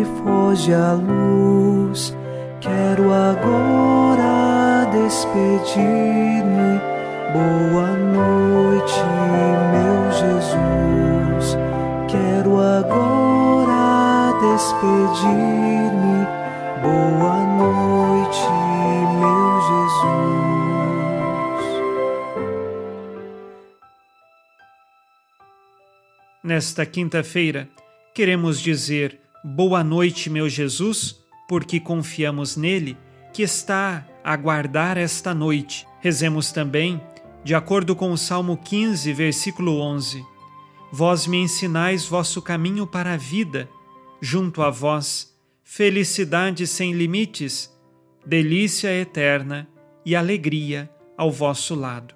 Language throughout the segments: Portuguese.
Noite, foge a luz. Quero agora despedir-me. Boa noite, meu Jesus. Quero agora despedir-me. Boa noite, meu Jesus. Nesta quinta-feira, queremos dizer boa noite, meu Jesus porque confiamos nele, que está a guardar esta noite. Rezemos também, de acordo com o Salmo 15, versículo 11: Vós me ensinais vosso caminho para a vida, junto a vós, felicidade sem limites, delícia eterna e alegria ao vosso lado.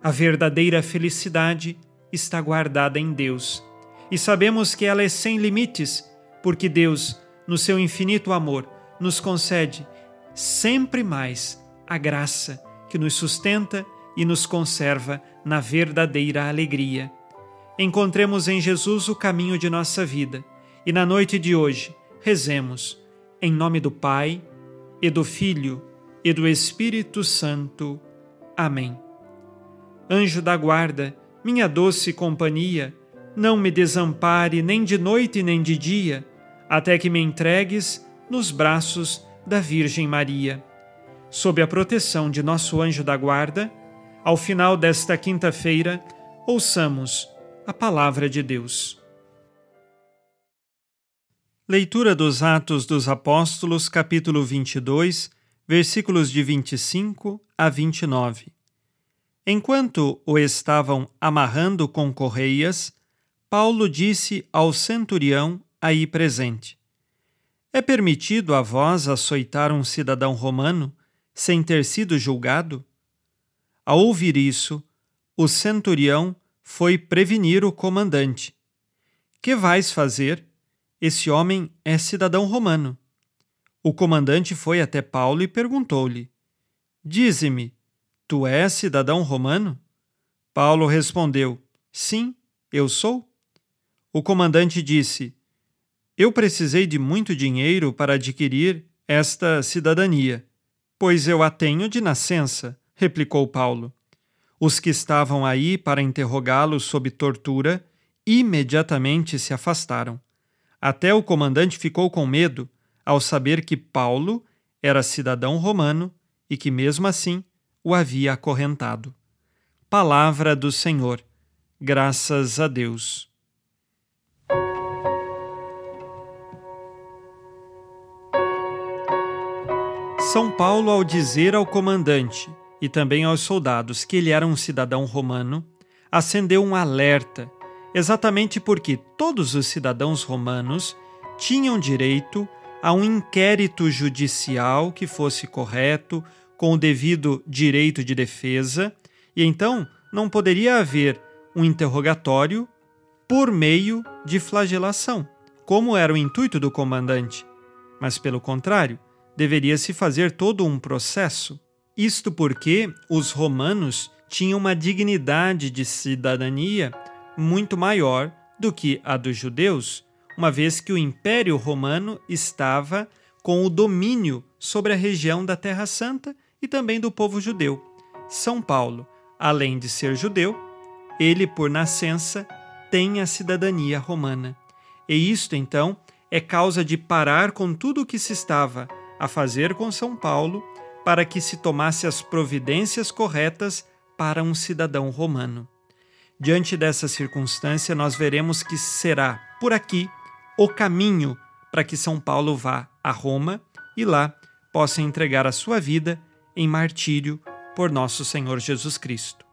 A verdadeira felicidade está guardada em Deus. E sabemos que ela é sem limites, porque Deus no seu infinito amor, nos concede sempre mais a graça que nos sustenta e nos conserva na verdadeira alegria. Encontremos em Jesus o caminho de nossa vida e na noite de hoje rezemos em nome do Pai e do Filho e do Espírito Santo. Amém. Anjo da guarda, minha doce companhia, não me desampare nem de noite nem de dia até que me entregues nos braços da Virgem Maria. Sob a proteção de nosso anjo da guarda, ao final desta quinta-feira, ouçamos a palavra de Deus. Leitura dos Atos dos Apóstolos, capítulo 22, versículos de 25 a 29. Enquanto o estavam amarrando com correias, Paulo disse ao centurião aí presente. É permitido a vós açoitar um cidadão romano sem ter sido julgado? Ao ouvir isso, o centurião foi prevenir o comandante. Que vais fazer? Esse homem é cidadão romano. O comandante foi até Paulo e perguntou-lhe: Dize-me, tu és cidadão romano? Paulo respondeu: Sim, eu sou. O comandante disse: eu precisei de muito dinheiro para adquirir esta cidadania, pois eu a tenho de nascença, replicou Paulo. Os que estavam aí para interrogá-lo sob tortura imediatamente se afastaram. Até o comandante ficou com medo ao saber que Paulo era cidadão romano e que, mesmo assim, o havia acorrentado. Palavra do Senhor. Graças a Deus. São Paulo, ao dizer ao comandante e também aos soldados que ele era um cidadão romano, acendeu um alerta, exatamente porque todos os cidadãos romanos tinham direito a um inquérito judicial que fosse correto, com o devido direito de defesa, e então não poderia haver um interrogatório por meio de flagelação, como era o intuito do comandante, mas pelo contrário, deveria se fazer todo um processo. Isto porque os romanos tinham uma dignidade de cidadania muito maior do que a dos judeus, uma vez que o Império Romano estava com o domínio sobre a região da Terra Santa e também do povo judeu. São Paulo, além de ser judeu, ele, por nascença, tem a cidadania romana. E isto, então, é causa de parar com tudo o que se estava a fazer com São Paulo para que se tomasse as providências corretas para um cidadão romano. Diante dessa circunstância, nós veremos que será por aqui o caminho para que São Paulo vá a Roma e lá possa entregar a sua vida em martírio por nosso Senhor Jesus Cristo.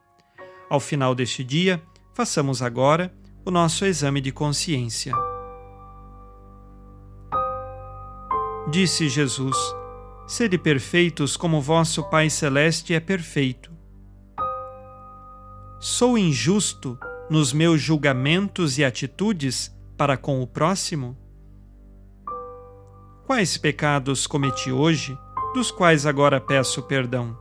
Ao final deste dia, façamos agora o nosso exame de consciência. Disse Jesus: Sede perfeitos como vosso Pai Celeste é perfeito. Sou injusto nos meus julgamentos e atitudes para com o próximo? Quais pecados cometi hoje, dos quais agora peço perdão?